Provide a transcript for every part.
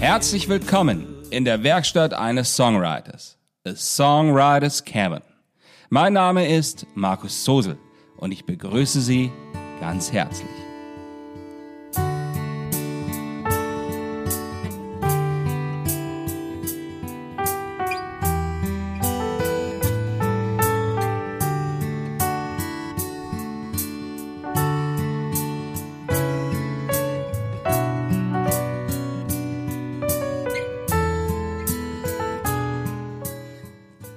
Herzlich willkommen in der Werkstatt eines Songwriters, A Songwriters Cabin. Mein Name ist Markus Sosel und ich begrüße Sie ganz herzlich.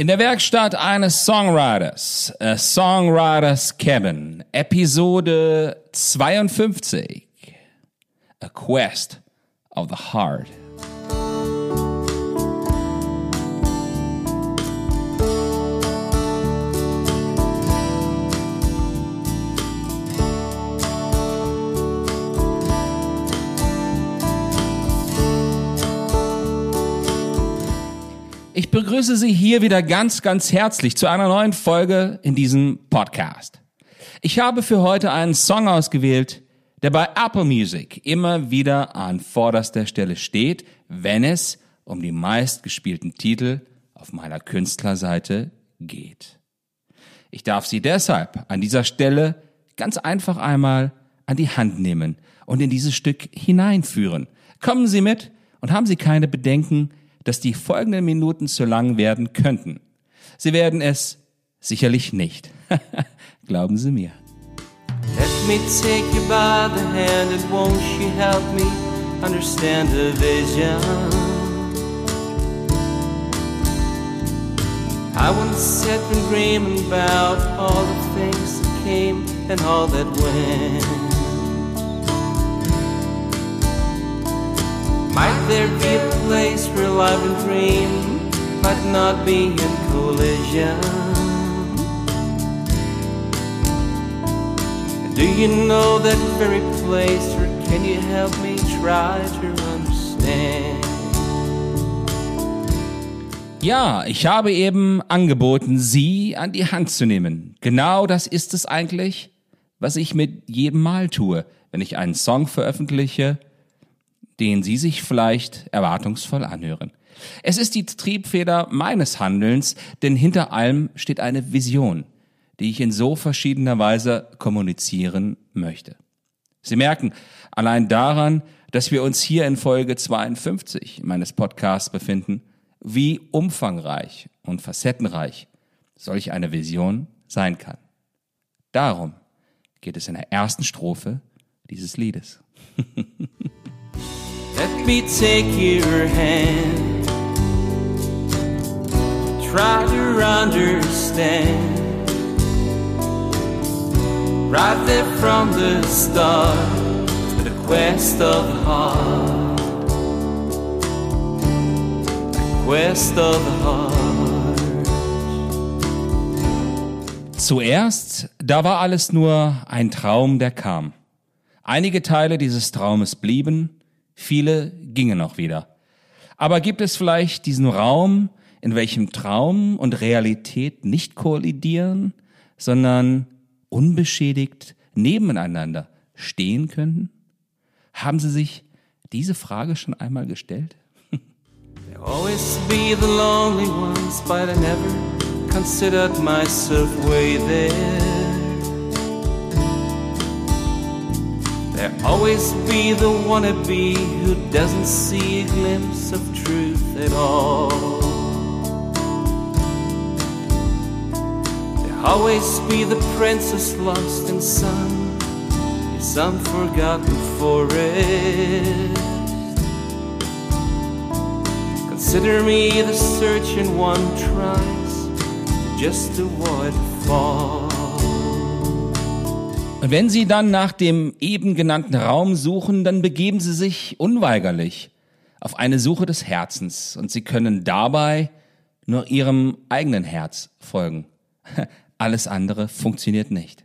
In der Werkstatt eines Songwriters, A Songwriters Cabin, Episode 52, A Quest of the Heart. Ich begrüße Sie hier wieder ganz, ganz herzlich zu einer neuen Folge in diesem Podcast. Ich habe für heute einen Song ausgewählt, der bei Apple Music immer wieder an vorderster Stelle steht, wenn es um die meistgespielten Titel auf meiner Künstlerseite geht. Ich darf Sie deshalb an dieser Stelle ganz einfach einmal an die Hand nehmen und in dieses Stück hineinführen. Kommen Sie mit und haben Sie keine Bedenken, dass die folgenden Minuten zu lang werden könnten. Sie werden es sicherlich nicht. Glauben Sie mir. Let me take you by the hand and won't you help me understand the vision? I once sat and dreaming about all the things that came and all that went. There be a place where life and dream might not be in collision? Do you know that very place, or can you help me try to understand? Ja, ich habe eben angeboten, Sie an die Hand zu nehmen. Genau das ist es eigentlich, was ich mit jedem Mal tue, wenn ich einen Song veröffentliche, den Sie sich vielleicht erwartungsvoll anhören. Es ist die Triebfeder meines Handelns, denn hinter allem steht eine Vision, die ich in so verschiedener Weise kommunizieren möchte. Sie merken allein daran, dass wir uns hier in Folge 52 meines Podcasts befinden, wie umfangreich und facettenreich solch eine Vision sein kann. Darum geht es in der ersten Strophe dieses Liedes. Let me take your hand. Try to understand. Right there from the start, the quest of the heart. The quest of the heart. Zuerst, da war alles nur ein Traum, der kam. Einige Teile dieses Traumes blieben, viele gingen noch wieder. Aber gibt es vielleicht diesen Raum, in welchem Traum und Realität nicht kollidieren, sondern unbeschädigt nebeneinander stehen könnten? Haben Sie sich diese Frage schon einmal gestellt? Always be the lonely ones, but I never considered myself way there. There'll always be the wannabe who doesn't see a glimpse of truth at all. There'll always be the princess lost in some, in some forgotten forest. Consider me the searching one tries to just avoid the fall. Und wenn Sie dann nach dem eben genannten Raum suchen, dann begeben Sie sich unweigerlich auf eine Suche des Herzens und Sie können dabei nur Ihrem eigenen Herz folgen. Alles andere funktioniert nicht.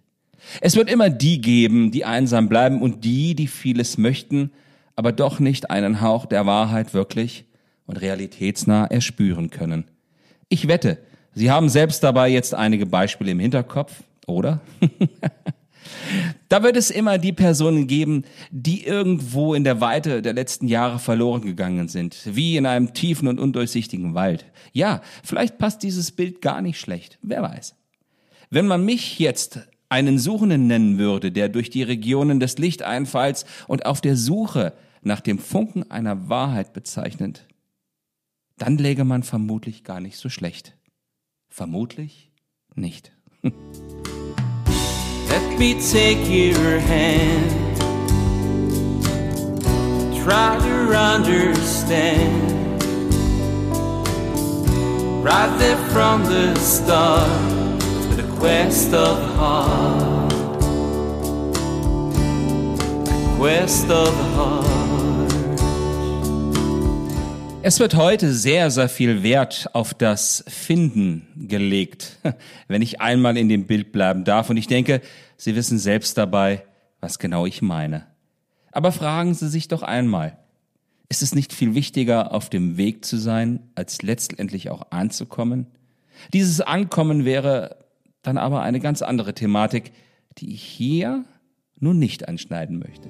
Es wird immer die geben, die einsam bleiben und die, die vieles möchten, aber doch nicht einen Hauch der Wahrheit wirklich und realitätsnah erspüren können. Ich wette, Sie haben selbst dabei jetzt einige Beispiele im Hinterkopf, oder? da wird es immer die Personen geben, die irgendwo in der Weite der letzten Jahre verloren gegangen sind, wie in einem tiefen und undurchsichtigen Wald. Ja, vielleicht passt dieses Bild gar nicht schlecht, wer weiß. Wenn man mich jetzt einen Suchenden nennen würde, der durch die Regionen des Lichteinfalls und auf der Suche nach dem Funken einer Wahrheit bezeichnet, dann läge man vermutlich gar nicht so schlecht. Vermutlich nicht. Let me take your hand. Try to understand. Right there from the start, the quest of the heart. The quest of heart. Es wird heute sehr, sehr viel Wert auf das Finden gelegt, wenn ich einmal in dem Bild bleiben darf. Und ich denke, Sie wissen selbst dabei, was genau ich meine. Aber fragen Sie sich doch einmal, ist es nicht viel wichtiger, auf dem Weg zu sein, als letztendlich auch anzukommen? Dieses Ankommen wäre dann aber eine ganz andere Thematik, die ich hier nun nicht anschneiden möchte.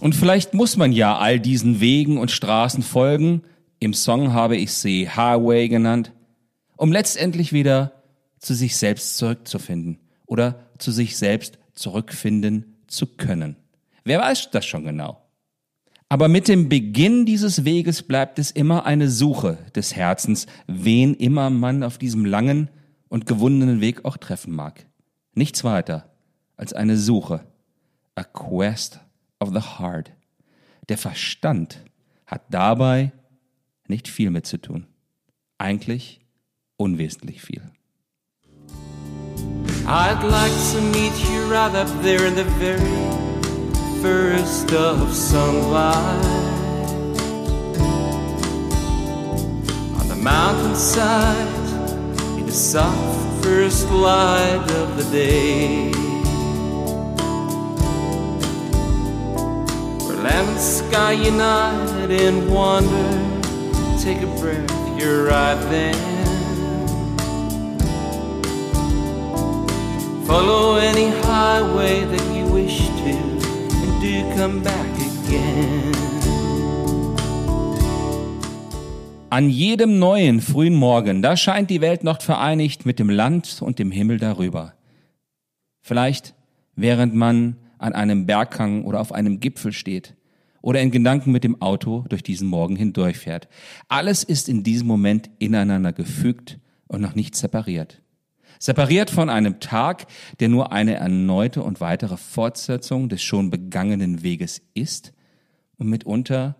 Und vielleicht muss man ja all diesen Wegen und Straßen folgen, im Song habe ich sie Highway genannt, um letztendlich wieder zu sich selbst zurückzufinden oder zu sich selbst zurückfinden zu können. Wer weiß das schon genau? Aber mit dem Beginn dieses Weges bleibt es immer eine Suche des Herzens, wen immer man auf diesem langen und gewundenen Weg auch treffen mag. Nichts weiter als eine Suche, a quest of the heart. Der Verstand hat dabei nicht viel mit zu tun. Eigentlich unwesentlich viel. I'd like to meet you right up there in the very first of sunlight. On the mountainside, in the soft first light of the day. And sky unite in wonder. Take a breath, you're right there. Follow any highway that you wish to, and do come back again. An jedem neuen frühen Morgen, da scheint die Welt noch vereinigt mit dem Land und dem Himmel darüber. Vielleicht während man an einem Berghang oder auf einem Gipfel steht oder in Gedanken mit dem Auto durch diesen Morgen hindurchfährt. Alles ist in diesem Moment ineinander gefügt und noch nicht separiert. Separiert von einem Tag, der nur eine erneute und weitere Fortsetzung des schon begangenen Weges ist und mitunter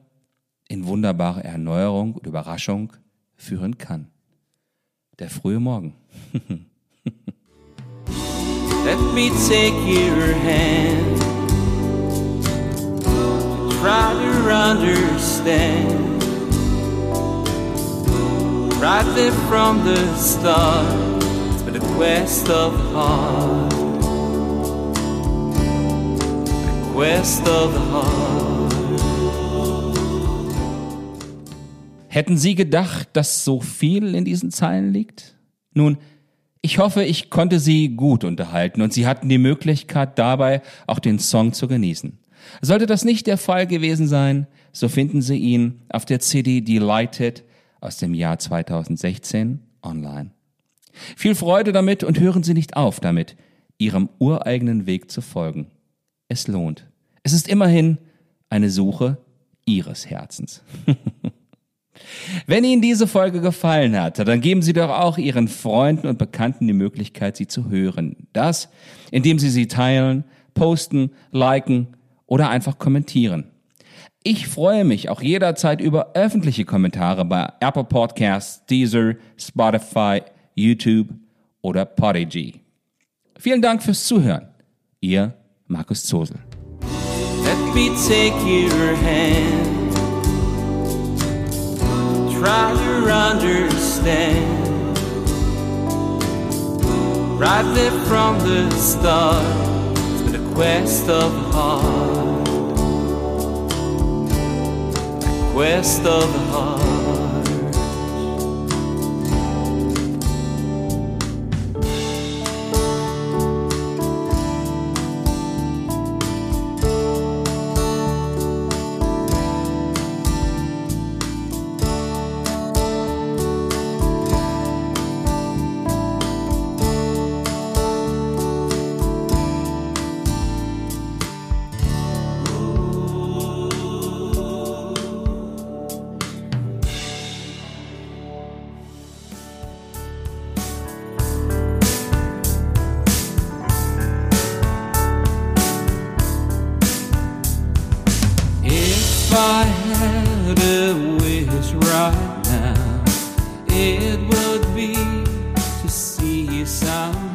in wunderbare Erneuerung und Überraschung führen kann. Der frühe Morgen. Let me take your hand. Try to understand. Right there from the start, it's been a quest of heart. A quest of heart. Hätten Sie gedacht, dass so viel in diesen Zeilen liegt? Nun, ich hoffe, ich konnte Sie gut unterhalten und Sie hatten die Möglichkeit dabei auch den Song zu genießen. Sollte das nicht der Fall gewesen sein, so finden Sie ihn auf der CD Delighted aus dem Jahr 2016 online. Viel Freude damit und hören Sie nicht auf damit, Ihrem ureigenen Weg zu folgen. Es lohnt. Es ist immerhin eine Suche Ihres Herzens. Wenn Ihnen diese Folge gefallen hat, dann geben Sie doch auch Ihren Freunden und Bekannten die Möglichkeit, sie zu hören. Das, indem Sie sie teilen, posten, liken oder einfach kommentieren. Ich freue mich auch jederzeit über öffentliche Kommentare bei Apple Podcasts, Deezer, Spotify, YouTube oder Podigy. Vielen Dank fürs Zuhören. Ihr Markus Zosel. Let me take your hand. Try to understand. Right there from the start, been a quest of the heart. A quest of the heart. If I had a wish right now, it would be to see you somehow.